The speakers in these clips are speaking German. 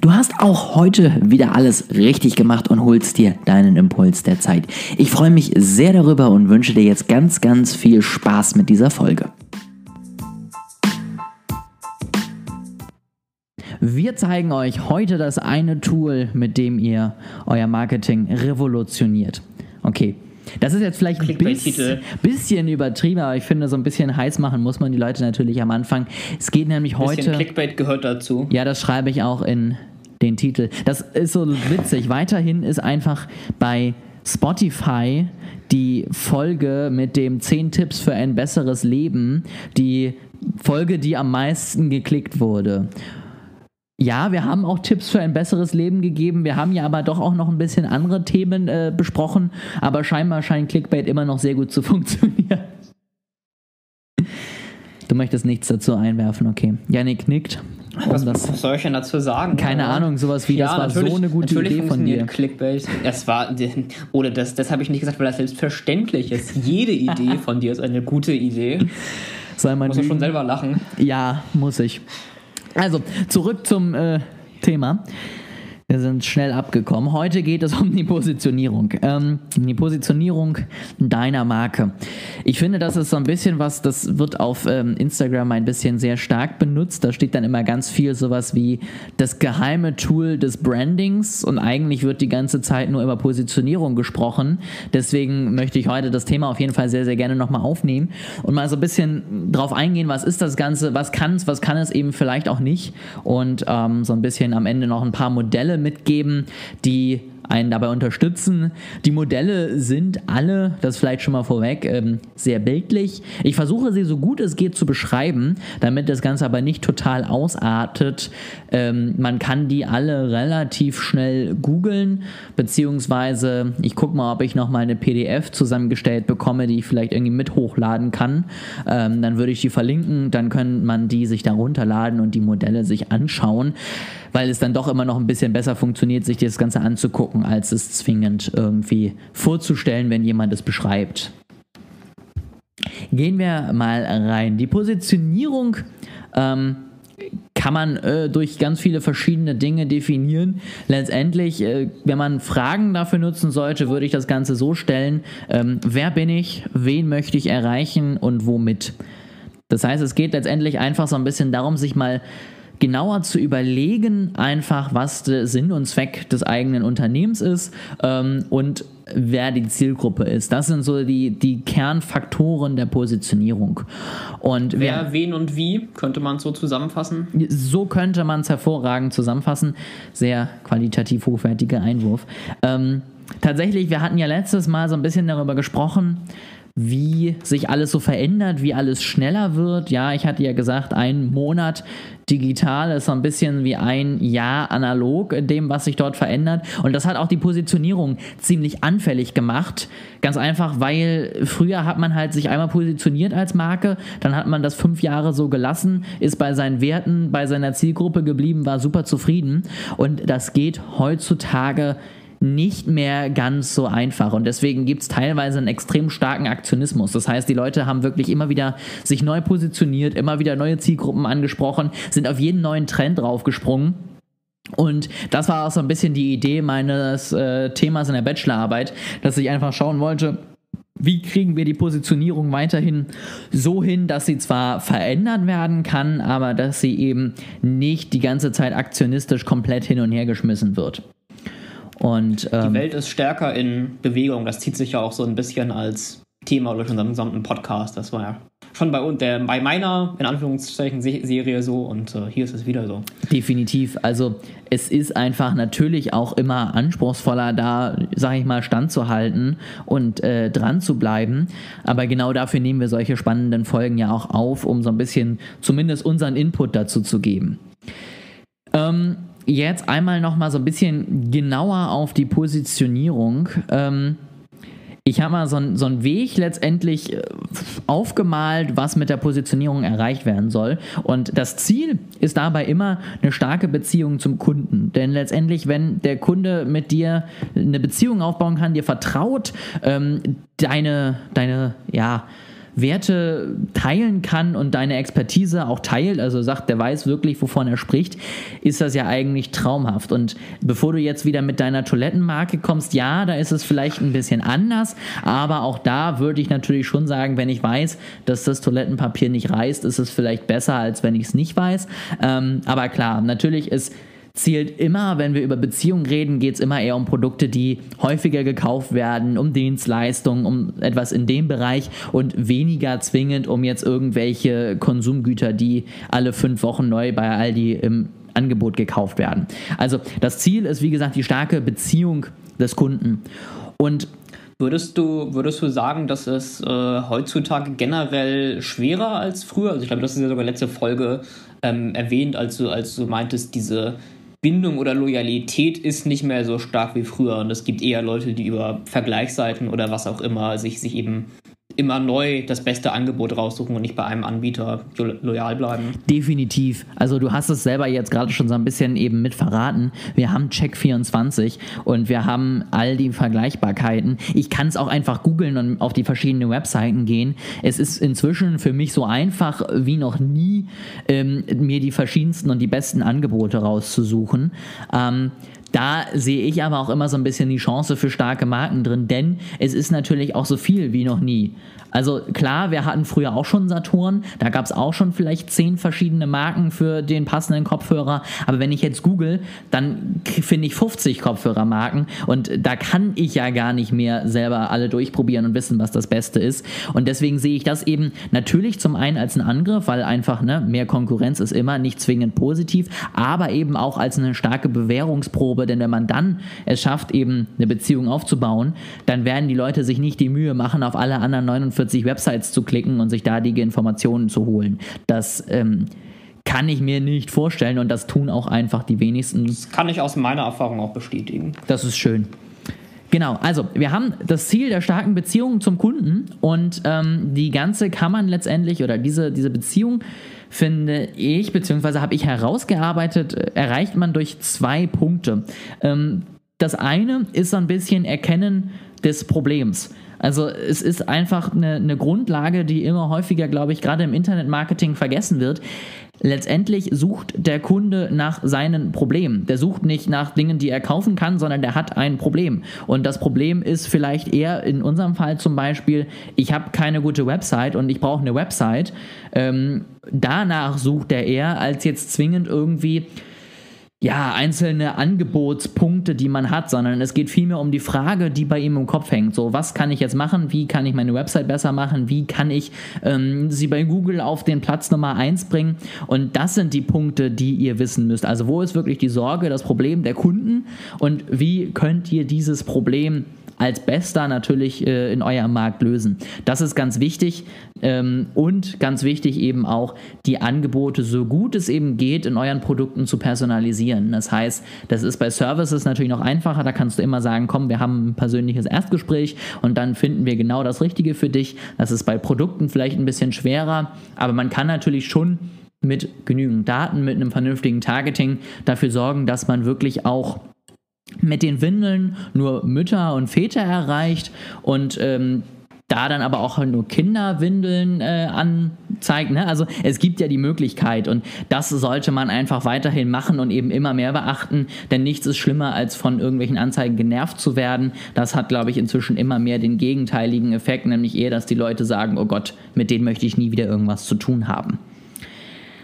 Du hast auch heute wieder alles richtig gemacht und holst dir deinen Impuls der Zeit. Ich freue mich sehr darüber und wünsche dir jetzt ganz, ganz viel Spaß mit dieser Folge. Wir zeigen euch heute das eine Tool, mit dem ihr euer Marketing revolutioniert. Okay, das ist jetzt vielleicht ein bisschen, bisschen übertrieben, aber ich finde, so ein bisschen heiß machen muss man die Leute natürlich am Anfang. Es geht nämlich heute. Bisschen Clickbait gehört dazu. Ja, das schreibe ich auch in den Titel. Das ist so witzig. Weiterhin ist einfach bei Spotify die Folge mit dem 10 Tipps für ein besseres Leben die Folge, die am meisten geklickt wurde. Ja, wir haben auch Tipps für ein besseres Leben gegeben. Wir haben ja aber doch auch noch ein bisschen andere Themen äh, besprochen. Aber scheinbar scheint Clickbait immer noch sehr gut zu funktionieren. Du möchtest nichts dazu einwerfen, okay. Janik nickt. Was, das, was soll ich denn dazu sagen? Keine ja. Ahnung, sowas wie, ja, das war so eine gute Idee von dir. Clickbait. Das war, oder das, das habe ich nicht gesagt, weil das selbstverständlich ist. Jede Idee von dir ist eine gute Idee. Sei mal muss du schon selber lachen. Ja, muss ich. Also, zurück zum äh, Thema. Wir sind schnell abgekommen. Heute geht es um die Positionierung. Ähm, die Positionierung deiner Marke. Ich finde, das ist so ein bisschen was, das wird auf ähm, Instagram ein bisschen sehr stark benutzt. Da steht dann immer ganz viel sowas wie das geheime Tool des Brandings und eigentlich wird die ganze Zeit nur über Positionierung gesprochen. Deswegen möchte ich heute das Thema auf jeden Fall sehr, sehr gerne nochmal aufnehmen und mal so ein bisschen drauf eingehen, was ist das Ganze, was kann es, was kann es eben vielleicht auch nicht und ähm, so ein bisschen am Ende noch ein paar Modelle mitgeben, die einen dabei unterstützen. Die Modelle sind alle, das vielleicht schon mal vorweg, ähm, sehr bildlich. Ich versuche sie so gut es geht zu beschreiben, damit das Ganze aber nicht total ausartet. Ähm, man kann die alle relativ schnell googeln, beziehungsweise ich gucke mal, ob ich noch mal eine PDF zusammengestellt bekomme, die ich vielleicht irgendwie mit hochladen kann. Ähm, dann würde ich die verlinken, dann kann man die sich da runterladen und die Modelle sich anschauen, weil es dann doch immer noch ein bisschen besser funktioniert, sich das Ganze anzugucken als es zwingend irgendwie vorzustellen, wenn jemand es beschreibt. Gehen wir mal rein. Die Positionierung ähm, kann man äh, durch ganz viele verschiedene Dinge definieren. Letztendlich, äh, wenn man Fragen dafür nutzen sollte, würde ich das Ganze so stellen, ähm, wer bin ich, wen möchte ich erreichen und womit. Das heißt, es geht letztendlich einfach so ein bisschen darum, sich mal genauer zu überlegen, einfach was der Sinn und Zweck des eigenen Unternehmens ist ähm, und wer die Zielgruppe ist. Das sind so die, die Kernfaktoren der Positionierung. Und wer, wer wen und wie, könnte man so zusammenfassen? So könnte man es hervorragend zusammenfassen. Sehr qualitativ hochwertiger Einwurf. Ähm, tatsächlich, wir hatten ja letztes Mal so ein bisschen darüber gesprochen, wie sich alles so verändert, wie alles schneller wird. Ja, ich hatte ja gesagt, ein Monat digital ist so ein bisschen wie ein Jahr analog in dem, was sich dort verändert. Und das hat auch die Positionierung ziemlich anfällig gemacht. Ganz einfach, weil früher hat man halt sich einmal positioniert als Marke, dann hat man das fünf Jahre so gelassen, ist bei seinen Werten, bei seiner Zielgruppe geblieben, war super zufrieden. Und das geht heutzutage nicht mehr ganz so einfach. Und deswegen gibt es teilweise einen extrem starken Aktionismus. Das heißt, die Leute haben wirklich immer wieder sich neu positioniert, immer wieder neue Zielgruppen angesprochen, sind auf jeden neuen Trend draufgesprungen. Und das war auch so ein bisschen die Idee meines äh, Themas in der Bachelorarbeit, dass ich einfach schauen wollte, wie kriegen wir die Positionierung weiterhin so hin, dass sie zwar verändert werden kann, aber dass sie eben nicht die ganze Zeit aktionistisch komplett hin und her geschmissen wird. Und, ähm, die Welt ist stärker in Bewegung. Das zieht sich ja auch so ein bisschen als Thema durch unseren gesamten Podcast. Das war ja schon bei, der, bei meiner, in Anführungszeichen, Serie so und äh, hier ist es wieder so. Definitiv. Also es ist einfach natürlich auch immer anspruchsvoller, da, sage ich mal, standzuhalten und äh, dran zu bleiben. Aber genau dafür nehmen wir solche spannenden Folgen ja auch auf, um so ein bisschen zumindest unseren Input dazu zu geben. Ähm, jetzt einmal noch mal so ein bisschen genauer auf die Positionierung. Ähm, ich habe mal so, so einen Weg letztendlich äh, aufgemalt, was mit der Positionierung erreicht werden soll. Und das Ziel ist dabei immer eine starke Beziehung zum Kunden. Denn letztendlich, wenn der Kunde mit dir eine Beziehung aufbauen kann, dir vertraut, ähm, deine, deine, ja, Werte teilen kann und deine Expertise auch teilt, also sagt, der weiß wirklich, wovon er spricht, ist das ja eigentlich traumhaft. Und bevor du jetzt wieder mit deiner Toilettenmarke kommst, ja, da ist es vielleicht ein bisschen anders, aber auch da würde ich natürlich schon sagen, wenn ich weiß, dass das Toilettenpapier nicht reißt, ist es vielleicht besser, als wenn ich es nicht weiß. Ähm, aber klar, natürlich ist zielt immer, wenn wir über Beziehungen reden, geht es immer eher um Produkte, die häufiger gekauft werden, um Dienstleistungen, um etwas in dem Bereich und weniger zwingend um jetzt irgendwelche Konsumgüter, die alle fünf Wochen neu bei Aldi im Angebot gekauft werden. Also das Ziel ist, wie gesagt, die starke Beziehung des Kunden. Und Würdest du, würdest du sagen, dass es äh, heutzutage generell schwerer als früher? Also ich glaube, das ist ja sogar letzte Folge ähm, erwähnt, als du, als du meintest, diese Bindung oder Loyalität ist nicht mehr so stark wie früher. Und es gibt eher Leute, die über Vergleichsseiten oder was auch immer sich, sich eben immer neu das beste Angebot raussuchen und nicht bei einem Anbieter loyal bleiben. Definitiv. Also du hast es selber jetzt gerade schon so ein bisschen eben mit verraten. Wir haben Check24 und wir haben all die Vergleichbarkeiten. Ich kann es auch einfach googeln und auf die verschiedenen Webseiten gehen. Es ist inzwischen für mich so einfach wie noch nie, ähm, mir die verschiedensten und die besten Angebote rauszusuchen. Ähm, da sehe ich aber auch immer so ein bisschen die Chance für starke Marken drin, denn es ist natürlich auch so viel wie noch nie. Also klar, wir hatten früher auch schon Saturn, da gab es auch schon vielleicht zehn verschiedene Marken für den passenden Kopfhörer, aber wenn ich jetzt google, dann finde ich 50 Kopfhörermarken und da kann ich ja gar nicht mehr selber alle durchprobieren und wissen, was das Beste ist. Und deswegen sehe ich das eben natürlich zum einen als einen Angriff, weil einfach ne, mehr Konkurrenz ist immer nicht zwingend positiv, aber eben auch als eine starke Bewährungsprobe, denn wenn man dann es schafft, eben eine Beziehung aufzubauen, dann werden die Leute sich nicht die Mühe machen, auf alle anderen 49 45 Websites zu klicken und sich da die Informationen zu holen. Das ähm, kann ich mir nicht vorstellen und das tun auch einfach die wenigsten. Das kann ich aus meiner Erfahrung auch bestätigen. Das ist schön. Genau, also wir haben das Ziel der starken Beziehung zum Kunden und ähm, die ganze kann man letztendlich oder diese, diese Beziehung finde ich, beziehungsweise habe ich herausgearbeitet, äh, erreicht man durch zwei Punkte. Ähm, das eine ist so ein bisschen Erkennen des Problems. Also es ist einfach eine, eine Grundlage, die immer häufiger, glaube ich, gerade im Internetmarketing vergessen wird. Letztendlich sucht der Kunde nach seinen Problemen. Der sucht nicht nach Dingen, die er kaufen kann, sondern der hat ein Problem. Und das Problem ist vielleicht eher in unserem Fall zum Beispiel, ich habe keine gute Website und ich brauche eine Website. Ähm, danach sucht er eher, als jetzt zwingend irgendwie ja, einzelne Angebotspunkte, die man hat, sondern es geht vielmehr um die Frage, die bei ihm im Kopf hängt. So, was kann ich jetzt machen? Wie kann ich meine Website besser machen? Wie kann ich ähm, sie bei Google auf den Platz Nummer 1 bringen? Und das sind die Punkte, die ihr wissen müsst. Also, wo ist wirklich die Sorge, das Problem der Kunden? Und wie könnt ihr dieses Problem als Bester natürlich äh, in eurem Markt lösen. Das ist ganz wichtig ähm, und ganz wichtig eben auch die Angebote so gut es eben geht in euren Produkten zu personalisieren. Das heißt, das ist bei Services natürlich noch einfacher. Da kannst du immer sagen, komm, wir haben ein persönliches Erstgespräch und dann finden wir genau das Richtige für dich. Das ist bei Produkten vielleicht ein bisschen schwerer, aber man kann natürlich schon mit genügend Daten, mit einem vernünftigen Targeting dafür sorgen, dass man wirklich auch mit den Windeln nur Mütter und Väter erreicht und ähm, da dann aber auch nur Kinderwindeln äh, anzeigt. Ne? Also es gibt ja die Möglichkeit und das sollte man einfach weiterhin machen und eben immer mehr beachten, denn nichts ist schlimmer, als von irgendwelchen Anzeigen genervt zu werden. Das hat, glaube ich, inzwischen immer mehr den gegenteiligen Effekt, nämlich eher, dass die Leute sagen, oh Gott, mit denen möchte ich nie wieder irgendwas zu tun haben.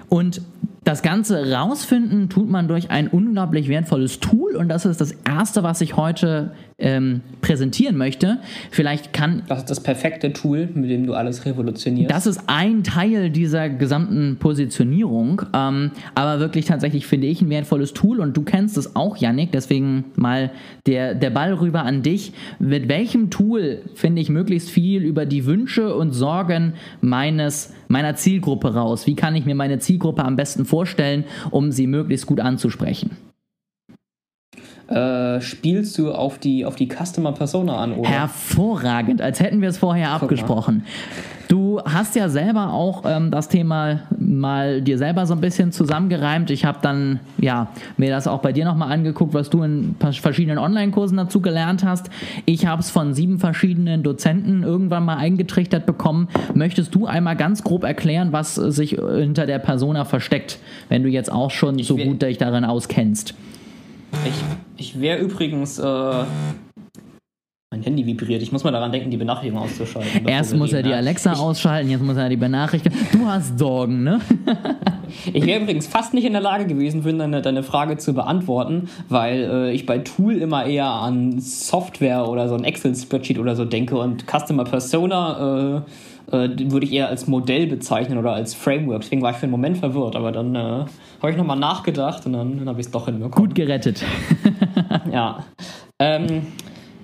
Und das Ganze rausfinden tut man durch ein unglaublich wertvolles Tool und das ist das erste, was ich heute ähm, präsentieren möchte. Vielleicht kann. Das ist das perfekte Tool, mit dem du alles revolutionierst. Das ist ein Teil dieser gesamten Positionierung, ähm, aber wirklich tatsächlich finde ich ein wertvolles Tool und du kennst es auch, Yannick, deswegen mal der, der Ball rüber an dich. Mit welchem Tool finde ich möglichst viel über die Wünsche und Sorgen meines, meiner Zielgruppe raus? Wie kann ich mir meine Zielgruppe am besten vorstellen, um sie möglichst gut anzusprechen? Äh, spielst du auf die, auf die Customer Persona an, oder? Hervorragend, als hätten wir es vorher abgesprochen. Du hast ja selber auch ähm, das Thema mal dir selber so ein bisschen zusammengereimt. Ich habe dann ja mir das auch bei dir nochmal angeguckt, was du in verschiedenen Online-Kursen dazu gelernt hast. Ich habe es von sieben verschiedenen Dozenten irgendwann mal eingetrichtert bekommen. Möchtest du einmal ganz grob erklären, was sich hinter der Persona versteckt, wenn du jetzt auch schon ich so gut dich darin auskennst? Ich, ich wäre übrigens äh, mein Handy vibriert. Ich muss mal daran denken, die Benachrichtigung auszuschalten. Erst muss er die ne? Alexa ich, ausschalten, jetzt muss er die Benachrichtigung. Du hast Sorgen, ne? ich wäre übrigens fast nicht in der Lage gewesen, deine, deine Frage zu beantworten, weil äh, ich bei Tool immer eher an Software oder so ein Excel-Spreadsheet oder so denke und Customer Persona äh, äh, würde ich eher als Modell bezeichnen oder als Framework. Deswegen war ich für einen Moment verwirrt, aber dann äh, habe ich nochmal nachgedacht und dann, dann habe ich es doch hinbekommen. Gut gerettet. ja. Ähm,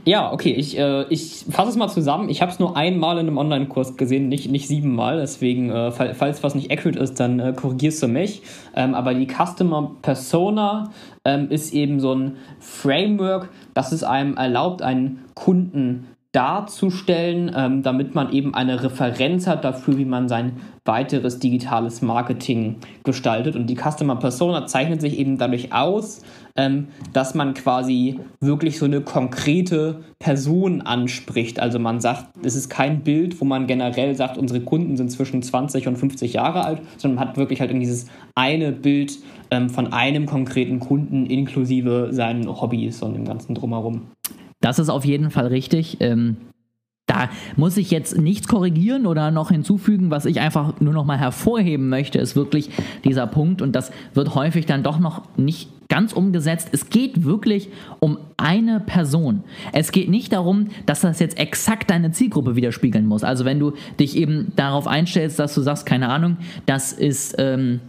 ja, okay, ich, äh, ich fasse es mal zusammen. Ich habe es nur einmal in einem Online-Kurs gesehen, nicht, nicht siebenmal. Deswegen, äh, falls was nicht accurate ist, dann äh, korrigierst du mich. Ähm, aber die Customer Persona ähm, ist eben so ein Framework, das es einem erlaubt, einen Kunden darzustellen, ähm, damit man eben eine Referenz hat dafür, wie man sein weiteres digitales Marketing gestaltet. Und die Customer Persona zeichnet sich eben dadurch aus, ähm, dass man quasi wirklich so eine konkrete Person anspricht. Also man sagt, es ist kein Bild, wo man generell sagt, unsere Kunden sind zwischen 20 und 50 Jahre alt, sondern man hat wirklich halt dieses eine Bild ähm, von einem konkreten Kunden inklusive seinen Hobbys und dem ganzen drumherum. Das ist auf jeden Fall richtig. Ähm, da muss ich jetzt nichts korrigieren oder noch hinzufügen. Was ich einfach nur noch mal hervorheben möchte, ist wirklich dieser Punkt und das wird häufig dann doch noch nicht ganz umgesetzt. Es geht wirklich um eine Person. Es geht nicht darum, dass das jetzt exakt deine Zielgruppe widerspiegeln muss. Also wenn du dich eben darauf einstellst, dass du sagst, keine Ahnung, das ist ähm,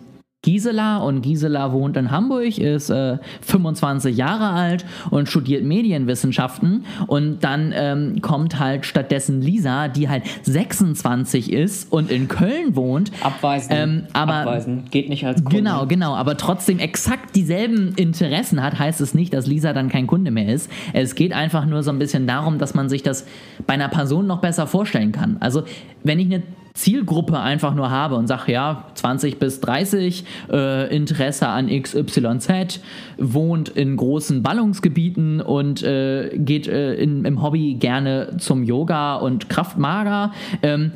Gisela und Gisela wohnt in Hamburg, ist äh, 25 Jahre alt und studiert Medienwissenschaften und dann ähm, kommt halt stattdessen Lisa, die halt 26 ist und in Köln wohnt. Abweisen. Ähm, aber Abweisen. Geht nicht als Kunde. Genau, genau, aber trotzdem exakt dieselben Interessen hat, heißt es nicht, dass Lisa dann kein Kunde mehr ist. Es geht einfach nur so ein bisschen darum, dass man sich das bei einer Person noch besser vorstellen kann. Also wenn ich eine Zielgruppe einfach nur habe und sage, ja, 20 bis 30, äh, Interesse an XYZ, wohnt in großen Ballungsgebieten und äh, geht äh, in, im Hobby gerne zum Yoga und Kraftmager. Ähm,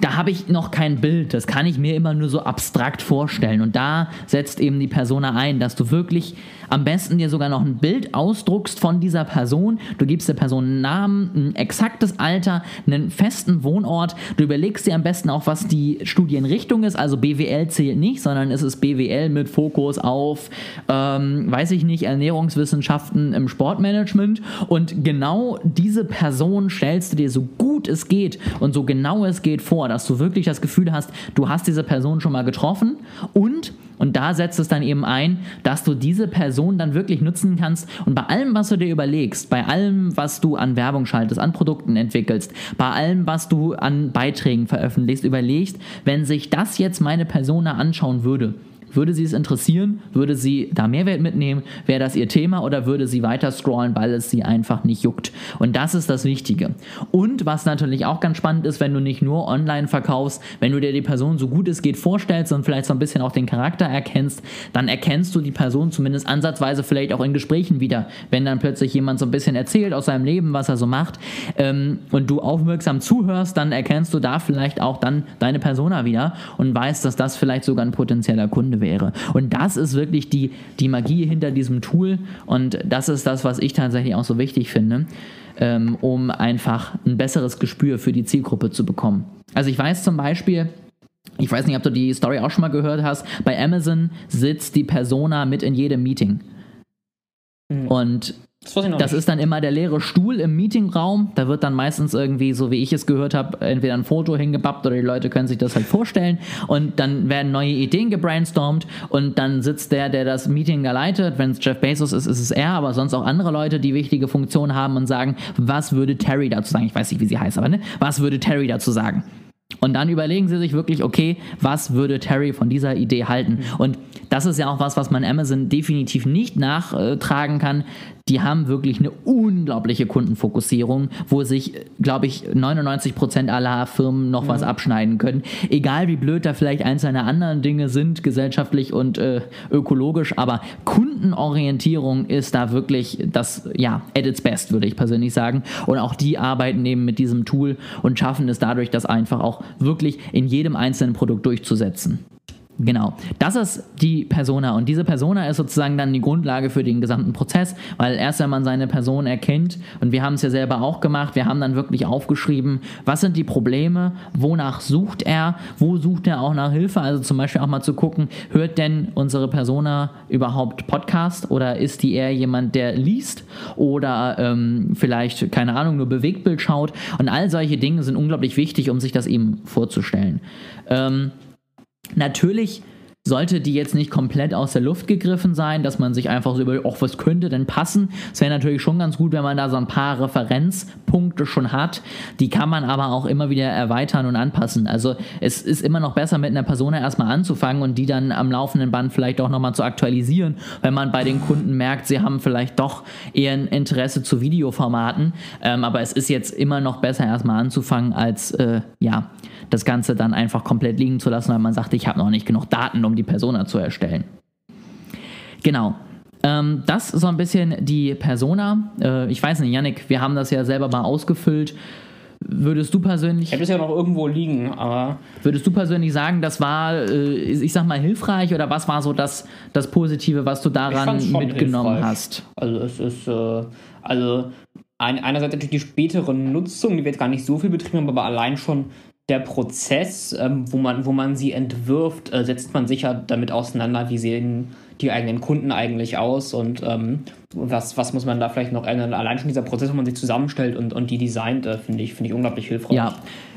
da habe ich noch kein Bild. Das kann ich mir immer nur so abstrakt vorstellen. Und da setzt eben die Persona ein, dass du wirklich am besten dir sogar noch ein Bild ausdruckst von dieser Person. Du gibst der Person einen Namen, ein exaktes Alter, einen festen Wohnort. Du überlegst dir am besten auch, was die Studienrichtung ist. Also BWL zählt nicht, sondern es ist BWL mit Fokus auf, ähm, weiß ich nicht, Ernährungswissenschaften im Sportmanagement. Und genau diese Person stellst du dir so gut es geht und so genau es geht vor dass du wirklich das Gefühl hast, du hast diese Person schon mal getroffen und und da setzt es dann eben ein, dass du diese Person dann wirklich nutzen kannst. Und bei allem, was du dir überlegst, bei allem, was du an Werbung schaltest, an Produkten entwickelst, bei allem, was du an Beiträgen veröffentlichst, überlegst, wenn sich das jetzt meine Persona anschauen würde, würde sie es interessieren? Würde sie da Mehrwert mitnehmen? Wäre das ihr Thema oder würde sie weiter scrollen, weil es sie einfach nicht juckt? Und das ist das Wichtige. Und was natürlich auch ganz spannend ist, wenn du nicht nur online verkaufst, wenn du dir die Person so gut es geht vorstellst und vielleicht so ein bisschen auch den Charakter erkennst, dann erkennst du die Person zumindest ansatzweise vielleicht auch in Gesprächen wieder. Wenn dann plötzlich jemand so ein bisschen erzählt aus seinem Leben, was er so macht ähm, und du aufmerksam zuhörst, dann erkennst du da vielleicht auch dann deine Persona wieder und weißt, dass das vielleicht sogar ein potenzieller Kunde wäre wäre. Und das ist wirklich die, die Magie hinter diesem Tool und das ist das, was ich tatsächlich auch so wichtig finde, ähm, um einfach ein besseres Gespür für die Zielgruppe zu bekommen. Also ich weiß zum Beispiel, ich weiß nicht, ob du die Story auch schon mal gehört hast, bei Amazon sitzt die Persona mit in jedem Meeting. Mhm. Und das, das ist dann immer der leere Stuhl im Meetingraum. Da wird dann meistens irgendwie, so wie ich es gehört habe, entweder ein Foto hingebappt oder die Leute können sich das halt vorstellen. Und dann werden neue Ideen gebrainstormt und dann sitzt der, der das Meeting leitet. Wenn es Jeff Bezos ist, ist es er, aber sonst auch andere Leute, die wichtige Funktionen haben und sagen, was würde Terry dazu sagen? Ich weiß nicht, wie sie heißt, aber ne? Was würde Terry dazu sagen? Und dann überlegen sie sich wirklich, okay, was würde Terry von dieser Idee halten? Und das ist ja auch was, was man Amazon definitiv nicht nachtragen kann. Die haben wirklich eine unglaubliche Kundenfokussierung, wo sich, glaube ich, 99% aller Firmen noch mhm. was abschneiden können. Egal wie blöd da vielleicht einzelne andere Dinge sind, gesellschaftlich und äh, ökologisch, aber Kundenorientierung ist da wirklich das, ja, at its best, würde ich persönlich sagen. Und auch die arbeiten eben mit diesem Tool und schaffen es dadurch, das einfach auch wirklich in jedem einzelnen Produkt durchzusetzen. Genau, das ist die Persona. Und diese Persona ist sozusagen dann die Grundlage für den gesamten Prozess, weil erst wenn man seine Person erkennt und wir haben es ja selber auch gemacht, wir haben dann wirklich aufgeschrieben, was sind die Probleme, wonach sucht er, wo sucht er auch nach Hilfe, also zum Beispiel auch mal zu gucken, hört denn unsere Persona überhaupt Podcast oder ist die eher jemand, der liest oder ähm, vielleicht, keine Ahnung, nur Bewegtbild schaut? Und all solche Dinge sind unglaublich wichtig, um sich das eben vorzustellen. Ähm, Natürlich sollte die jetzt nicht komplett aus der Luft gegriffen sein, dass man sich einfach so überlegt, oh, was könnte denn passen? Es wäre natürlich schon ganz gut, wenn man da so ein paar Referenzpunkte schon hat. Die kann man aber auch immer wieder erweitern und anpassen. Also es ist immer noch besser, mit einer Person erstmal anzufangen und die dann am laufenden Band vielleicht auch nochmal zu aktualisieren, wenn man bei den Kunden merkt, sie haben vielleicht doch eher ein Interesse zu Videoformaten. Ähm, aber es ist jetzt immer noch besser, erstmal anzufangen, als äh, ja das Ganze dann einfach komplett liegen zu lassen, weil man sagt, ich habe noch nicht genug Daten, um die Persona zu erstellen. Genau. Ähm, das ist so ein bisschen die Persona. Äh, ich weiß nicht, Yannick, wir haben das ja selber mal ausgefüllt. Würdest du persönlich. Ich habe es ja noch irgendwo liegen, aber. Würdest du persönlich sagen, das war, äh, ich sag mal, hilfreich oder was war so das, das Positive, was du daran mitgenommen hilfreich. hast? Also, es ist. Äh, also, ein, einerseits natürlich die spätere Nutzung, die wird gar nicht so viel betrieben, aber allein schon der Prozess, ähm, wo, man, wo man sie entwirft, äh, setzt man sicher damit auseinander, wie sehen die eigenen Kunden eigentlich aus und ähm, was, was muss man da vielleicht noch ändern. Allein schon dieser Prozess, wo man sich zusammenstellt und, und die designt, äh, finde ich, find ich unglaublich hilfreich. Ja,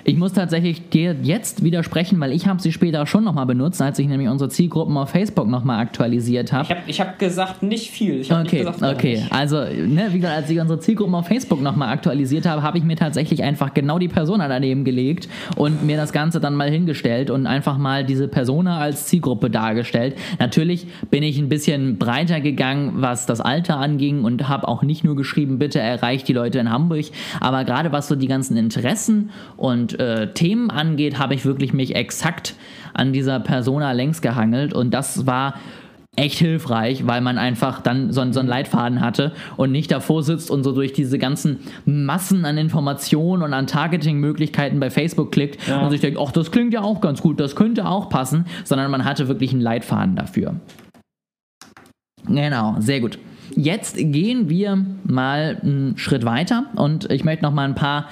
ich muss tatsächlich dir jetzt widersprechen, weil ich habe sie später schon nochmal benutzt, als ich nämlich unsere Zielgruppen auf Facebook nochmal aktualisiert habe. Ich habe ich hab gesagt, nicht viel. okay, gesagt, okay. Nicht. Also, ne, wie gesagt, als ich unsere Zielgruppen auf Facebook nochmal aktualisiert habe, habe ich mir tatsächlich einfach genau die Persona daneben gelegt und mir das Ganze dann mal hingestellt und einfach mal diese Persona als Zielgruppe dargestellt. Natürlich bin ich ein bisschen breiter gegangen, was das Alter anging und habe auch nicht nur geschrieben, bitte erreicht die Leute in Hamburg, aber gerade was so die ganzen Interessen und äh, Themen angeht, habe ich wirklich mich exakt an dieser Persona längs gehangelt und das war echt hilfreich, weil man einfach dann so, so einen Leitfaden hatte und nicht davor sitzt und so durch diese ganzen Massen an Informationen und an Targeting-Möglichkeiten bei Facebook klickt ja. und sich denkt, ach, das klingt ja auch ganz gut, das könnte auch passen, sondern man hatte wirklich einen Leitfaden dafür. Genau, sehr gut. Jetzt gehen wir mal einen Schritt weiter und ich möchte noch mal ein paar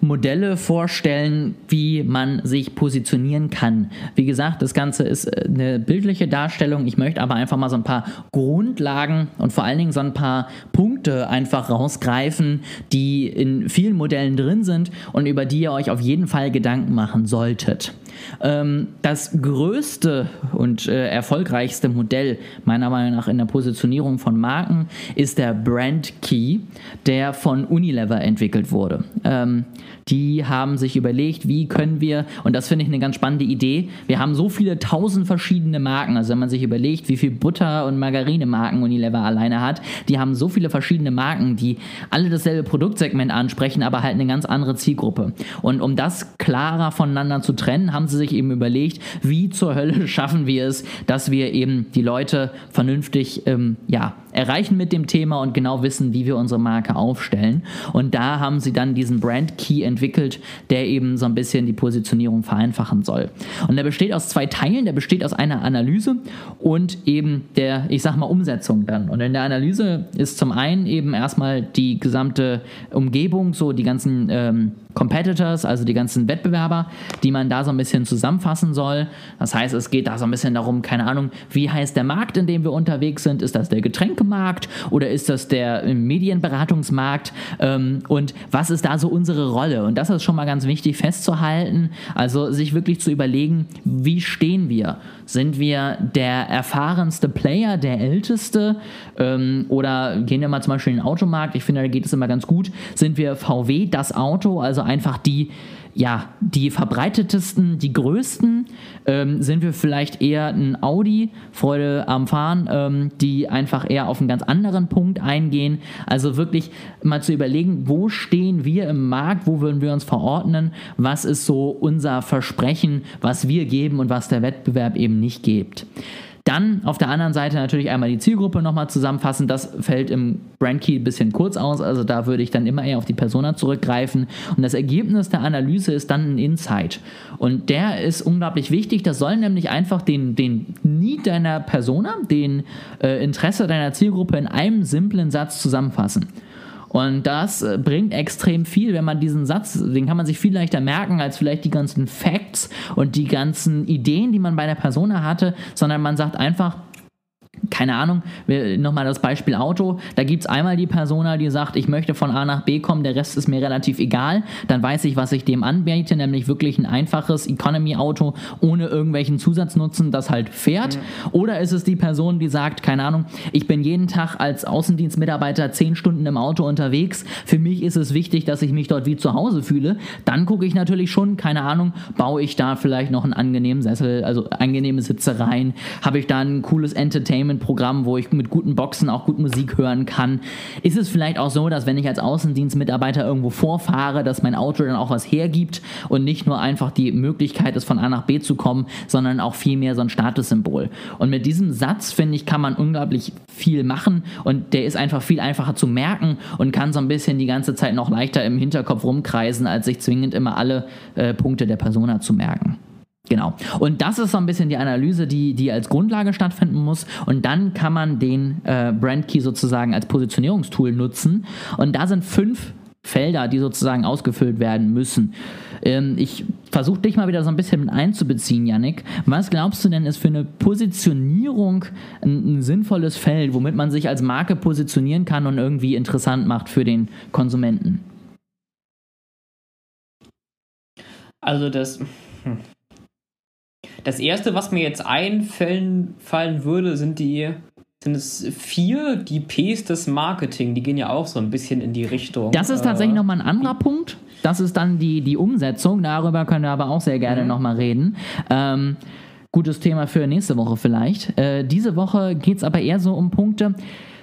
Modelle vorstellen, wie man sich positionieren kann. Wie gesagt, das Ganze ist äh, eine bildliche Darstellung. Ich möchte aber einfach mal so ein paar Grundlagen und vor allen Dingen so ein paar Punkte einfach rausgreifen, die in vielen Modellen drin sind und über die ihr euch auf jeden Fall Gedanken machen solltet. Ähm, das größte und äh, erfolgreichste Modell meiner Meinung nach in der Positionierung von Marken ist der Brand Key, der von Unilever entwickelt wurde. Die haben sich überlegt, wie können wir, und das finde ich eine ganz spannende Idee, wir haben so viele tausend verschiedene Marken, also wenn man sich überlegt, wie viel Butter- und Margarine-Marken Unilever alleine hat, die haben so viele verschiedene Marken, die alle dasselbe Produktsegment ansprechen, aber halt eine ganz andere Zielgruppe. Und um das klarer voneinander zu trennen, haben sie sich eben überlegt, wie zur Hölle schaffen wir es, dass wir eben die Leute vernünftig ähm, ja, erreichen mit dem Thema und genau wissen, wie wir unsere Marke aufstellen. Und da haben sie dann diesen Brand Key entwickelt, der eben so ein bisschen die Positionierung vereinfachen soll. Und der besteht aus zwei Teilen. Der besteht aus einer Analyse und eben der, ich sag mal, Umsetzung dann. Und in der Analyse ist zum einen eben erstmal die gesamte Umgebung, so die ganzen ähm, Competitors, also die ganzen Wettbewerber, die man da so ein bisschen zusammenfassen soll. Das heißt, es geht da so ein bisschen darum, keine Ahnung, wie heißt der Markt, in dem wir unterwegs sind? Ist das der Getränkemarkt oder ist das der Medienberatungsmarkt? Ähm, und was ist da so unsere Rolle? Und das ist schon mal ganz wichtig festzuhalten. Also sich wirklich zu überlegen, wie stehen wir? Sind wir der erfahrenste Player, der älteste? Ähm, oder gehen wir mal zum Beispiel in den Automarkt? Ich finde, da geht es immer ganz gut. Sind wir VW, das Auto, also einfach die ja, die verbreitetesten, die größten ähm, sind wir vielleicht eher ein Audi, Freude am Fahren, ähm, die einfach eher auf einen ganz anderen Punkt eingehen. Also wirklich mal zu überlegen, wo stehen wir im Markt, wo würden wir uns verordnen, was ist so unser Versprechen, was wir geben und was der Wettbewerb eben nicht gibt. Dann auf der anderen Seite natürlich einmal die Zielgruppe nochmal zusammenfassen. Das fällt im Brandkey ein bisschen kurz aus. Also da würde ich dann immer eher auf die Persona zurückgreifen. Und das Ergebnis der Analyse ist dann ein Insight. Und der ist unglaublich wichtig. Das soll nämlich einfach den, den Need deiner Persona, den äh, Interesse deiner Zielgruppe in einem simplen Satz zusammenfassen. Und das äh, bringt extrem viel, wenn man diesen Satz, den kann man sich viel leichter merken als vielleicht die ganzen Facts und die ganzen Ideen, die man bei der Persona hatte, sondern man sagt einfach, keine Ahnung, nochmal das Beispiel Auto, da gibt es einmal die Persona, die sagt, ich möchte von A nach B kommen, der Rest ist mir relativ egal, dann weiß ich, was ich dem anbiete, nämlich wirklich ein einfaches Economy-Auto ohne irgendwelchen Zusatznutzen, das halt fährt. Mhm. Oder ist es die Person, die sagt, keine Ahnung, ich bin jeden Tag als Außendienstmitarbeiter zehn Stunden im Auto unterwegs, für mich ist es wichtig, dass ich mich dort wie zu Hause fühle, dann gucke ich natürlich schon, keine Ahnung, baue ich da vielleicht noch einen angenehmen Sessel, also angenehme Sitzereien, habe ich da ein cooles Entertainment Entertainment-Programm, wo ich mit guten Boxen auch gut Musik hören kann. Ist es vielleicht auch so, dass wenn ich als Außendienstmitarbeiter irgendwo vorfahre, dass mein Auto dann auch was hergibt und nicht nur einfach die Möglichkeit ist, von A nach B zu kommen, sondern auch vielmehr so ein Statussymbol. Und mit diesem Satz, finde ich, kann man unglaublich viel machen und der ist einfach viel einfacher zu merken und kann so ein bisschen die ganze Zeit noch leichter im Hinterkopf rumkreisen, als sich zwingend immer alle äh, Punkte der Persona zu merken. Genau. Und das ist so ein bisschen die Analyse, die, die als Grundlage stattfinden muss. Und dann kann man den äh, Brandkey sozusagen als Positionierungstool nutzen. Und da sind fünf Felder, die sozusagen ausgefüllt werden müssen. Ähm, ich versuche dich mal wieder so ein bisschen mit einzubeziehen, Yannick. Was glaubst du denn ist für eine Positionierung ein, ein sinnvolles Feld, womit man sich als Marke positionieren kann und irgendwie interessant macht für den Konsumenten? Also das. Das erste, was mir jetzt einfallen fallen würde, sind die sind es vier, die Ps des Marketing, die gehen ja auch so ein bisschen in die Richtung. Das ist tatsächlich äh, nochmal ein anderer Punkt. Das ist dann die, die Umsetzung. Darüber können wir aber auch sehr gerne mhm. nochmal reden. Ähm, gutes Thema für nächste Woche vielleicht. Äh, diese Woche geht es aber eher so um Punkte,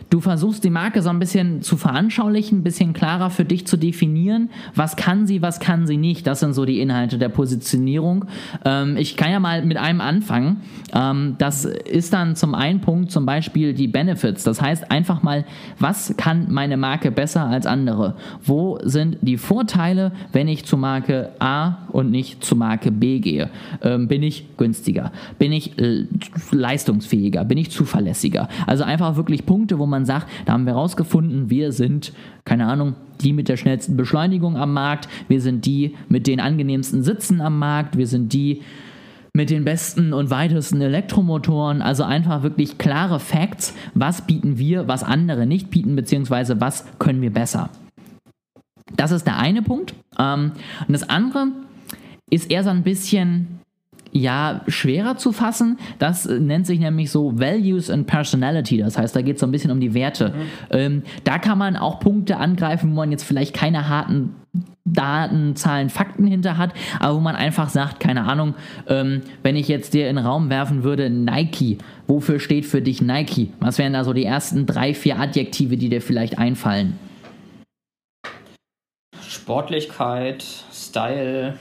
Du versuchst die Marke so ein bisschen zu veranschaulichen, ein bisschen klarer für dich zu definieren. Was kann sie, was kann sie nicht? Das sind so die Inhalte der Positionierung. Ähm, ich kann ja mal mit einem anfangen. Ähm, das ist dann zum einen Punkt zum Beispiel die Benefits. Das heißt einfach mal, was kann meine Marke besser als andere? Wo sind die Vorteile, wenn ich zu Marke A und nicht zu Marke B gehe? Ähm, bin ich günstiger? Bin ich äh, leistungsfähiger? Bin ich zuverlässiger? Also einfach wirklich Punkte, wo man man sagt, da haben wir rausgefunden, wir sind, keine Ahnung, die mit der schnellsten Beschleunigung am Markt, wir sind die mit den angenehmsten Sitzen am Markt, wir sind die mit den besten und weitesten Elektromotoren. Also einfach wirklich klare Facts, was bieten wir, was andere nicht bieten, beziehungsweise was können wir besser. Das ist der eine Punkt. Ähm, und das andere ist eher so ein bisschen ja schwerer zu fassen. Das nennt sich nämlich so Values and Personality. Das heißt, da geht es so ein bisschen um die Werte. Mhm. Ähm, da kann man auch Punkte angreifen, wo man jetzt vielleicht keine harten Daten, Zahlen, Fakten hinter hat, aber wo man einfach sagt, keine Ahnung, ähm, wenn ich jetzt dir in den Raum werfen würde, Nike, wofür steht für dich Nike? Was wären da so die ersten drei, vier Adjektive, die dir vielleicht einfallen? Sportlichkeit, Style,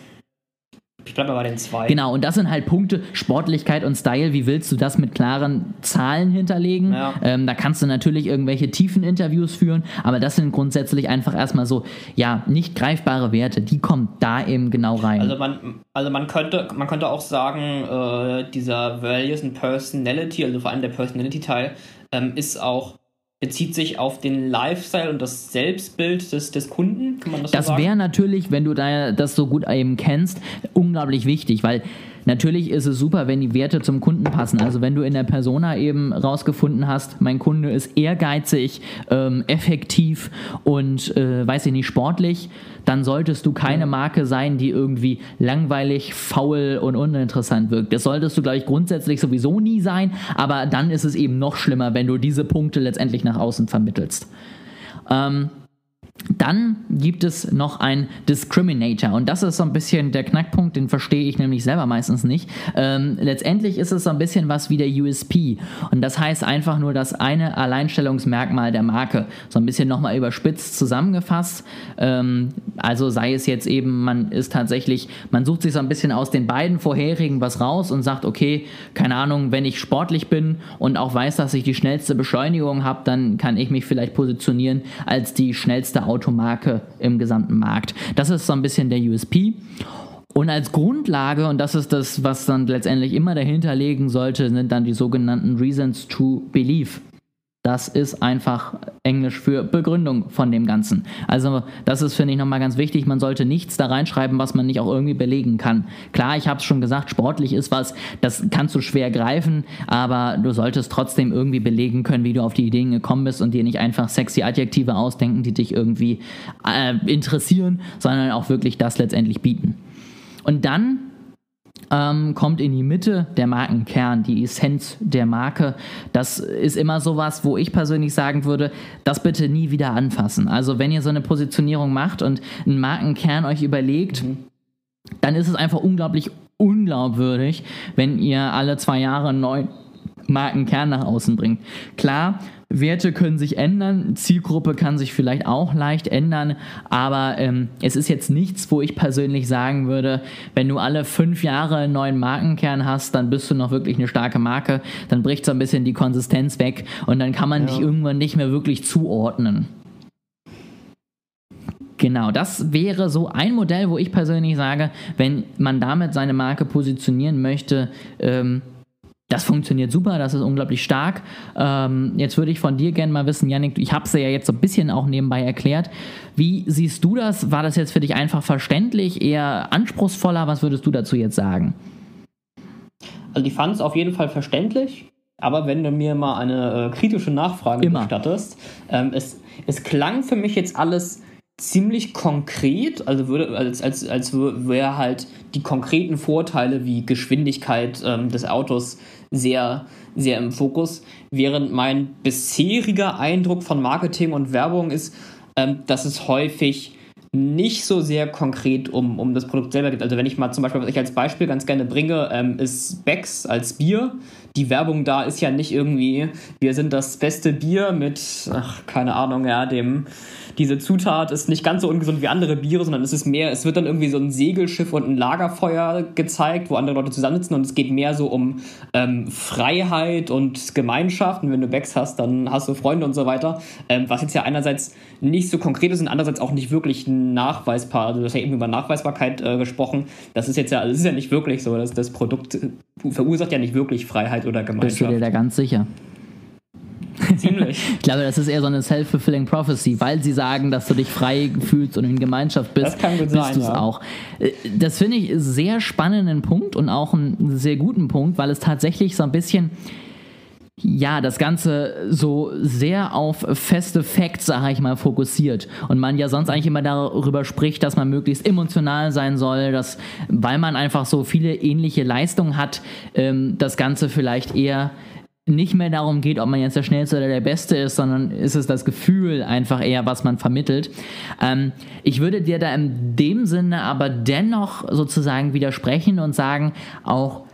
ich bleibe bei den zwei. Genau, und das sind halt Punkte, Sportlichkeit und Style. Wie willst du das mit klaren Zahlen hinterlegen? Ja. Ähm, da kannst du natürlich irgendwelche tiefen Interviews führen, aber das sind grundsätzlich einfach erstmal so, ja, nicht greifbare Werte. Die kommen da eben genau rein. Also man, also man könnte, man könnte auch sagen, äh, dieser Values and Personality, also vor allem der Personality-Teil, ähm, ist auch bezieht sich auf den Lifestyle und das Selbstbild des, des Kunden? Kann man das, das so wäre natürlich, wenn du da das so gut eben kennst, unglaublich wichtig, weil Natürlich ist es super, wenn die Werte zum Kunden passen. Also wenn du in der Persona eben rausgefunden hast, mein Kunde ist ehrgeizig, ähm, effektiv und äh, weiß ich nicht, sportlich, dann solltest du keine Marke sein, die irgendwie langweilig, faul und uninteressant wirkt. Das solltest du, glaube ich, grundsätzlich sowieso nie sein, aber dann ist es eben noch schlimmer, wenn du diese Punkte letztendlich nach außen vermittelst. Ähm, Dann gibt es noch ein Discriminator und das ist so ein bisschen der Knackpunkt, den verstehe ich nämlich selber meistens nicht. Ähm, letztendlich ist es so ein bisschen was wie der USP und das heißt einfach nur das eine Alleinstellungsmerkmal der Marke, so ein bisschen nochmal überspitzt zusammengefasst. Ähm, also sei es jetzt eben, man ist tatsächlich, man sucht sich so ein bisschen aus den beiden vorherigen was raus und sagt, okay, keine Ahnung, wenn ich sportlich bin und auch weiß, dass ich die schnellste Beschleunigung habe, dann kann ich mich vielleicht positionieren als die schnellste Automarke im gesamten Markt. Das ist so ein bisschen der USP. Und als Grundlage, und das ist das, was dann letztendlich immer dahinter liegen sollte, sind dann die sogenannten Reasons to Believe. Das ist einfach Englisch für Begründung von dem Ganzen. Also das ist, finde ich, nochmal ganz wichtig. Man sollte nichts da reinschreiben, was man nicht auch irgendwie belegen kann. Klar, ich habe es schon gesagt, sportlich ist was, das kannst du schwer greifen, aber du solltest trotzdem irgendwie belegen können, wie du auf die Ideen gekommen bist und dir nicht einfach sexy Adjektive ausdenken, die dich irgendwie äh, interessieren, sondern auch wirklich das letztendlich bieten. Und dann ähm, kommt in die Mitte der Markenkern, die Essenz der Marke. Das ist immer sowas, wo ich persönlich sagen würde, das bitte nie wieder anfassen. Also wenn ihr so eine Positionierung macht und einen Markenkern euch überlegt, mhm. dann ist es einfach unglaublich unglaubwürdig, wenn ihr alle zwei Jahre einen neuen Markenkern nach außen bringt. Klar, Werte können sich ändern, Zielgruppe kann sich vielleicht auch leicht ändern, aber ähm, es ist jetzt nichts, wo ich persönlich sagen würde, wenn du alle fünf Jahre einen neuen Markenkern hast, dann bist du noch wirklich eine starke Marke, dann bricht so ein bisschen die Konsistenz weg und dann kann man ja. dich irgendwann nicht mehr wirklich zuordnen. Genau, das wäre so ein Modell, wo ich persönlich sage, wenn man damit seine Marke positionieren möchte, ähm, das funktioniert super, das ist unglaublich stark. Ähm, jetzt würde ich von dir gerne mal wissen, Yannick, ich habe es ja jetzt so ein bisschen auch nebenbei erklärt. Wie siehst du das? War das jetzt für dich einfach verständlich, eher anspruchsvoller? Was würdest du dazu jetzt sagen? Also ich fand es auf jeden Fall verständlich, aber wenn du mir mal eine äh, kritische Nachfrage Immer. gestattest, ähm, es, es klang für mich jetzt alles ziemlich konkret, also würde, als, als, als wäre halt die konkreten Vorteile wie Geschwindigkeit ähm, des Autos sehr, sehr im Fokus, während mein bisheriger Eindruck von Marketing und Werbung ist, ähm, dass es häufig nicht so sehr konkret um, um das Produkt selber geht. Also wenn ich mal zum Beispiel, was ich als Beispiel ganz gerne bringe, ähm, ist Becks als Bier. Die Werbung da ist ja nicht irgendwie, wir sind das beste Bier mit, ach, keine Ahnung, ja, dem diese Zutat ist nicht ganz so ungesund wie andere Biere, sondern es ist mehr, es wird dann irgendwie so ein Segelschiff und ein Lagerfeuer gezeigt, wo andere Leute zusammensitzen und es geht mehr so um ähm, Freiheit und Gemeinschaft. Und wenn du Becks hast, dann hast du Freunde und so weiter. Ähm, was jetzt ja einerseits nicht so konkret ist und andererseits auch nicht wirklich nachweisbar. Also du hast ja eben über Nachweisbarkeit äh, gesprochen. Das ist jetzt ja, das ist ja nicht wirklich so. dass das Produkt verursacht ja nicht wirklich Freiheit oder Gemeinschaft. Bist du dir da ganz sicher? Ziemlich. ich glaube, das ist eher so eine self-fulfilling prophecy, weil sie sagen, dass du dich frei fühlst und in Gemeinschaft bist. Das kann gut bist sein. Ja. auch. Äh, das finde ich sehr spannenden Punkt und auch einen sehr guten Punkt, weil es tatsächlich so ein bisschen ja, das Ganze so sehr auf feste Facts, sage ich mal, fokussiert. Und man ja sonst eigentlich immer darüber spricht, dass man möglichst emotional sein soll, dass, weil man einfach so viele ähnliche Leistungen hat, ähm, das Ganze vielleicht eher nicht mehr darum geht, ob man jetzt der Schnellste oder der Beste ist, sondern ist es das Gefühl einfach eher, was man vermittelt. Ähm, ich würde dir da in dem Sinne aber dennoch sozusagen widersprechen und sagen, auch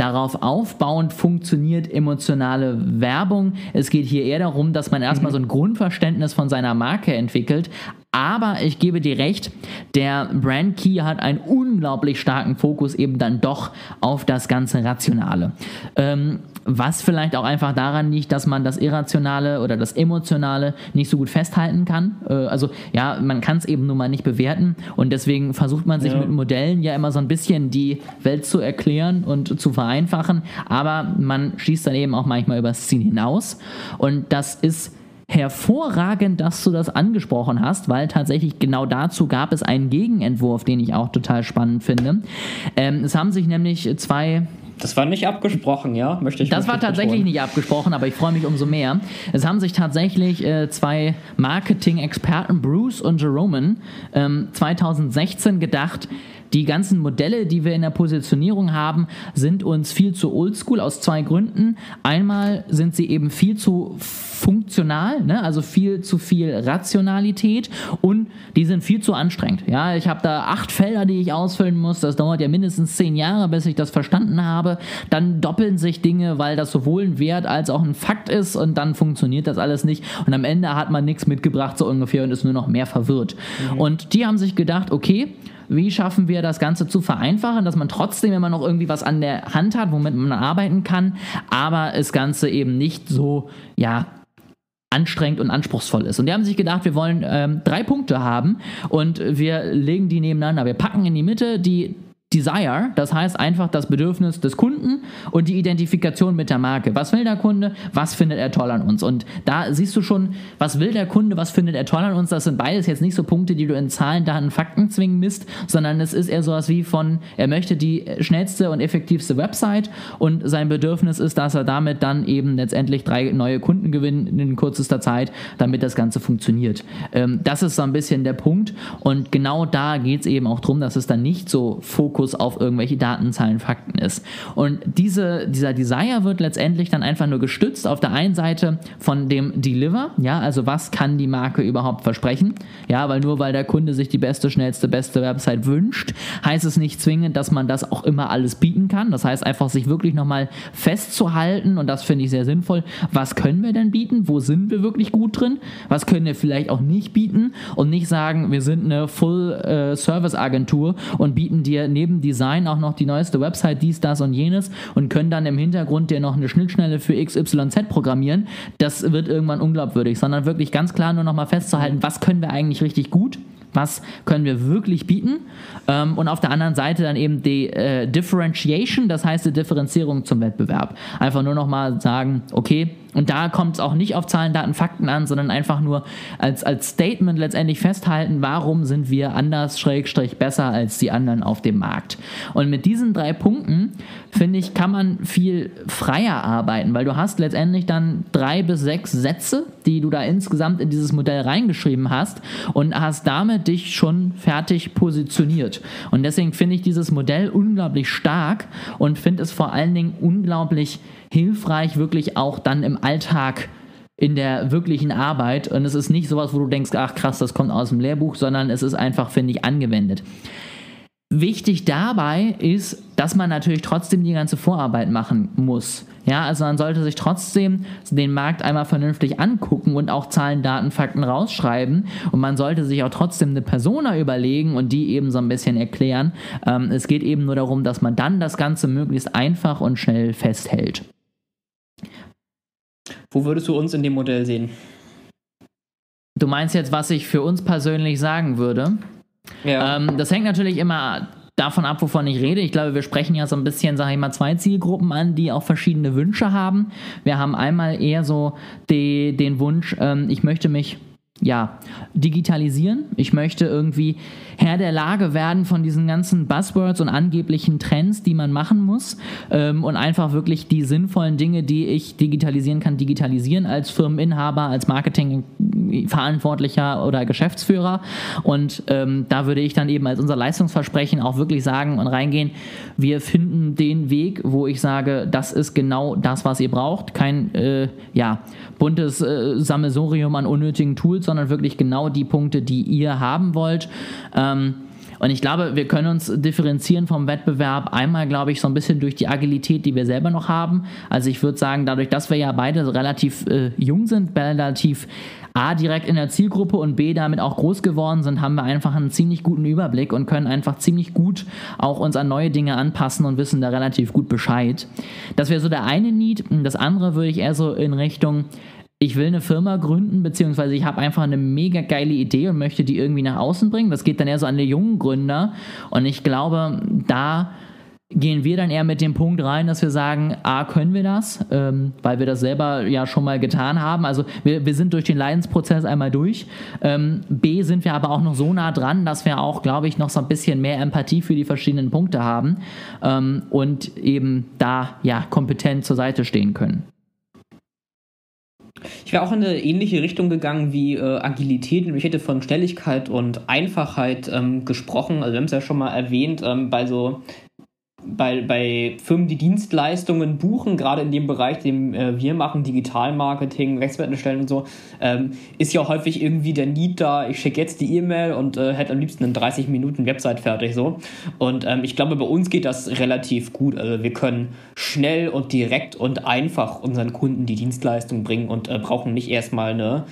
Darauf aufbauend funktioniert emotionale Werbung. Es geht hier eher darum, dass man erstmal mhm. so ein Grundverständnis von seiner Marke entwickelt. Aber ich gebe dir recht, der Brand Key hat einen unglaublich starken Fokus eben dann doch auf das ganze Rationale. Ähm, was vielleicht auch einfach daran liegt, dass man das Irrationale oder das Emotionale nicht so gut festhalten kann. Äh, also ja, man kann es eben nun mal nicht bewerten und deswegen versucht man sich ja. mit Modellen ja immer so ein bisschen die Welt zu erklären und zu vereinfachen, aber man schießt dann eben auch manchmal übers Ziel hinaus und das ist hervorragend, dass du das angesprochen hast, weil tatsächlich genau dazu gab es einen Gegenentwurf, den ich auch total spannend finde. Ähm, es haben sich nämlich zwei das war nicht abgesprochen, ja? Möchte ich Das war tatsächlich betonen. nicht abgesprochen, aber ich freue mich umso mehr. Es haben sich tatsächlich äh, zwei Marketing-Experten, Bruce und Jeroman, ähm, 2016 gedacht, die ganzen Modelle, die wir in der Positionierung haben, sind uns viel zu oldschool aus zwei Gründen. Einmal sind sie eben viel zu funktional, ne? also viel zu viel Rationalität und die sind viel zu anstrengend. Ja, ich habe da acht Felder, die ich ausfüllen muss. Das dauert ja mindestens zehn Jahre, bis ich das verstanden habe. Dann doppeln sich Dinge, weil das sowohl ein Wert als auch ein Fakt ist und dann funktioniert das alles nicht. Und am Ende hat man nichts mitgebracht, so ungefähr, und ist nur noch mehr verwirrt. Mhm. Und die haben sich gedacht, okay, wie schaffen wir das Ganze zu vereinfachen, dass man trotzdem immer noch irgendwie was an der Hand hat, womit man arbeiten kann, aber das Ganze eben nicht so, ja, anstrengend und anspruchsvoll ist. Und die haben sich gedacht, wir wollen ähm, drei Punkte haben und wir legen die nebeneinander. Wir packen in die Mitte die Desire, das heißt einfach das Bedürfnis des Kunden und die Identifikation mit der Marke. Was will der Kunde? Was findet er toll an uns? Und da siehst du schon, was will der Kunde? Was findet er toll an uns? Das sind beides jetzt nicht so Punkte, die du in Zahlen, Daten, Fakten zwingen misst, sondern es ist eher sowas wie von, er möchte die schnellste und effektivste Website und sein Bedürfnis ist, dass er damit dann eben letztendlich drei neue Kunden gewinnt in kürzester Zeit, damit das Ganze funktioniert. Ähm, das ist so ein bisschen der Punkt und genau da geht es eben auch darum, dass es dann nicht so Fokus Fokus auf irgendwelche Daten, Zahlen, Fakten ist. Und diese, dieser Desire wird letztendlich dann einfach nur gestützt auf der einen Seite von dem Deliver, ja, also was kann die Marke überhaupt versprechen, ja, weil nur weil der Kunde sich die beste, schnellste, beste Website wünscht, heißt es nicht zwingend, dass man das auch immer alles bieten kann. Das heißt einfach sich wirklich nochmal festzuhalten und das finde ich sehr sinnvoll. Was können wir denn bieten? Wo sind wir wirklich gut drin? Was können wir vielleicht auch nicht bieten und nicht sagen, wir sind eine Full-Service-Agentur äh, und bieten dir neben neben Design auch noch die neueste Website, dies, das und jenes und können dann im Hintergrund dir noch eine Schnittstelle für XYZ programmieren, das wird irgendwann unglaubwürdig, sondern wirklich ganz klar nur noch mal festzuhalten, was können wir eigentlich richtig gut was können wir wirklich bieten ähm, und auf der anderen Seite dann eben die äh, Differentiation, das heißt die Differenzierung zum Wettbewerb. Einfach nur nochmal sagen, okay, und da kommt es auch nicht auf Zahlen, Daten, Fakten an, sondern einfach nur als, als Statement letztendlich festhalten, warum sind wir anders, schrägstrich besser als die anderen auf dem Markt. Und mit diesen drei Punkten, finde ich, kann man viel freier arbeiten, weil du hast letztendlich dann drei bis sechs Sätze, die du da insgesamt in dieses Modell reingeschrieben hast und hast damit dich schon fertig positioniert. Und deswegen finde ich dieses Modell unglaublich stark und finde es vor allen Dingen unglaublich hilfreich, wirklich auch dann im Alltag in der wirklichen Arbeit. Und es ist nicht sowas, wo du denkst, ach krass, das kommt aus dem Lehrbuch, sondern es ist einfach, finde ich, angewendet. Wichtig dabei ist, dass man natürlich trotzdem die ganze Vorarbeit machen muss. Ja, also man sollte sich trotzdem den Markt einmal vernünftig angucken und auch Zahlen, Daten, Fakten rausschreiben. Und man sollte sich auch trotzdem eine Persona überlegen und die eben so ein bisschen erklären. Ähm, es geht eben nur darum, dass man dann das Ganze möglichst einfach und schnell festhält. Wo würdest du uns in dem Modell sehen? Du meinst jetzt, was ich für uns persönlich sagen würde? Ja. Ähm, das hängt natürlich immer davon ab, wovon ich rede. Ich glaube, wir sprechen ja so ein bisschen, sage ich mal, zwei Zielgruppen an, die auch verschiedene Wünsche haben. Wir haben einmal eher so die, den Wunsch, ähm, ich möchte mich ja, digitalisieren. Ich möchte irgendwie Herr der Lage werden von diesen ganzen Buzzwords und angeblichen Trends, die man machen muss ähm, und einfach wirklich die sinnvollen Dinge, die ich digitalisieren kann, digitalisieren als Firmeninhaber, als Marketingverantwortlicher oder Geschäftsführer. Und ähm, da würde ich dann eben als unser Leistungsversprechen auch wirklich sagen und reingehen, wir finden den Weg, wo ich sage, das ist genau das, was ihr braucht. Kein äh, ja, buntes äh, Sammelsurium an unnötigen Tools, sondern wirklich genau die Punkte, die ihr haben wollt. Ähm, und ich glaube, wir können uns differenzieren vom Wettbewerb einmal, glaube ich, so ein bisschen durch die Agilität, die wir selber noch haben. Also ich würde sagen, dadurch, dass wir ja beide relativ äh, jung sind, relativ A, direkt in der Zielgruppe und B, damit auch groß geworden sind, haben wir einfach einen ziemlich guten Überblick und können einfach ziemlich gut auch uns an neue Dinge anpassen und wissen da relativ gut Bescheid. Das wäre so der eine Need. Das andere würde ich eher so in Richtung, ich will eine Firma gründen, beziehungsweise ich habe einfach eine mega geile Idee und möchte die irgendwie nach außen bringen. Das geht dann eher so an die jungen Gründer. Und ich glaube, da gehen wir dann eher mit dem Punkt rein, dass wir sagen, A, können wir das, ähm, weil wir das selber ja schon mal getan haben. Also wir, wir sind durch den Leidensprozess einmal durch. Ähm, B, sind wir aber auch noch so nah dran, dass wir auch, glaube ich, noch so ein bisschen mehr Empathie für die verschiedenen Punkte haben ähm, und eben da ja kompetent zur Seite stehen können. Ich wäre auch in eine ähnliche Richtung gegangen wie äh, Agilität. Ich hätte von Schnelligkeit und Einfachheit ähm, gesprochen. Also wir haben es ja schon mal erwähnt, ähm, bei so bei, bei Firmen, die Dienstleistungen buchen, gerade in dem Bereich, den äh, wir machen, Digitalmarketing, Rechtswerten stellen und so, ähm, ist ja häufig irgendwie der Need da, ich schicke jetzt die E-Mail und äh, hätte am liebsten in 30 Minuten Website fertig so. Und ähm, ich glaube, bei uns geht das relativ gut. Also wir können schnell und direkt und einfach unseren Kunden die Dienstleistung bringen und äh, brauchen nicht erstmal eine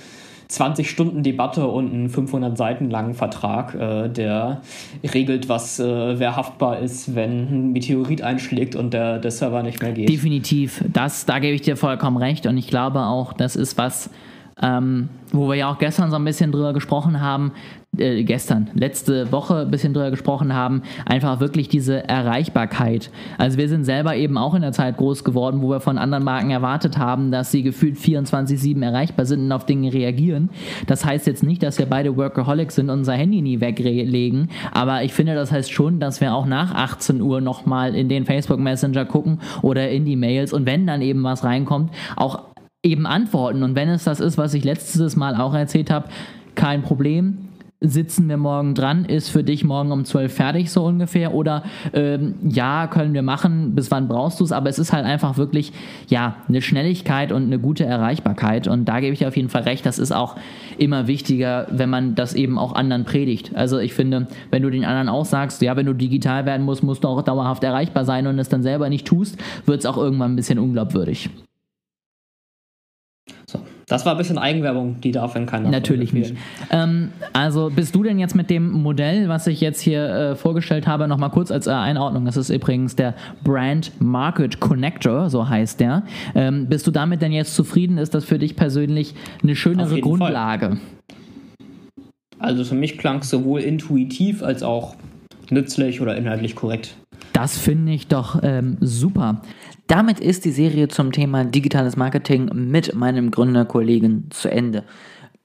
20 Stunden Debatte und einen 500 Seiten langen Vertrag, äh, der regelt, was äh, wer haftbar ist, wenn ein Meteorit einschlägt und der, der Server nicht mehr geht. Definitiv, das, da gebe ich dir vollkommen recht und ich glaube auch, das ist was, ähm, wo wir ja auch gestern so ein bisschen drüber gesprochen haben, äh, gestern, letzte Woche ein bisschen drüber gesprochen haben, einfach wirklich diese Erreichbarkeit. Also wir sind selber eben auch in der Zeit groß geworden, wo wir von anderen Marken erwartet haben, dass sie gefühlt 24-7 erreichbar sind und auf Dinge reagieren. Das heißt jetzt nicht, dass wir beide Workaholics sind und unser Handy nie weglegen, aber ich finde, das heißt schon, dass wir auch nach 18 Uhr nochmal in den Facebook Messenger gucken oder in die Mails und wenn dann eben was reinkommt, auch eben antworten. Und wenn es das ist, was ich letztes Mal auch erzählt habe, kein Problem. Sitzen wir morgen dran, ist für dich morgen um 12 fertig, so ungefähr. Oder ähm, ja, können wir machen, bis wann brauchst du es? Aber es ist halt einfach wirklich, ja, eine Schnelligkeit und eine gute Erreichbarkeit. Und da gebe ich auf jeden Fall recht, das ist auch immer wichtiger, wenn man das eben auch anderen predigt. Also ich finde, wenn du den anderen auch sagst, ja, wenn du digital werden musst, musst du auch dauerhaft erreichbar sein und es dann selber nicht tust, wird es auch irgendwann ein bisschen unglaubwürdig. Das war ein bisschen Eigenwerbung, die darf in keiner Natürlich nicht. Ähm, also bist du denn jetzt mit dem Modell, was ich jetzt hier äh, vorgestellt habe, nochmal kurz als äh, Einordnung, das ist übrigens der Brand Market Connector, so heißt der. Ähm, bist du damit denn jetzt zufrieden? Ist das für dich persönlich eine schönere Grundlage? Fall. Also für mich klang es sowohl intuitiv als auch nützlich oder inhaltlich korrekt. Das finde ich doch ähm, super. Damit ist die Serie zum Thema digitales Marketing mit meinem Gründerkollegen zu Ende.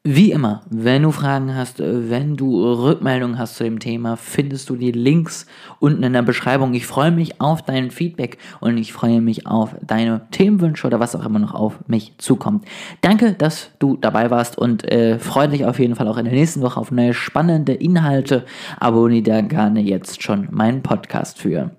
Wie immer, wenn du Fragen hast, wenn du Rückmeldungen hast zu dem Thema, findest du die Links unten in der Beschreibung. Ich freue mich auf dein Feedback und ich freue mich auf deine Themenwünsche oder was auch immer noch auf mich zukommt. Danke, dass du dabei warst und äh, freue dich auf jeden Fall auch in der nächsten Woche auf neue spannende Inhalte. Abonniere da gerne jetzt schon meinen Podcast für.